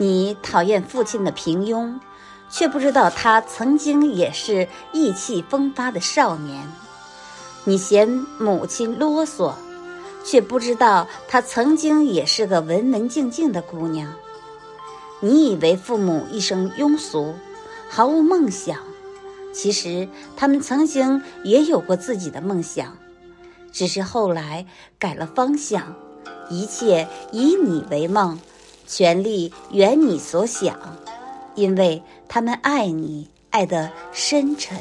你讨厌父亲的平庸，却不知道他曾经也是意气风发的少年；你嫌母亲啰嗦，却不知道她曾经也是个文文静静的姑娘。你以为父母一生庸俗，毫无梦想，其实他们曾经也有过自己的梦想，只是后来改了方向，一切以你为梦，权力远你所想，因为他们爱你，爱得深沉。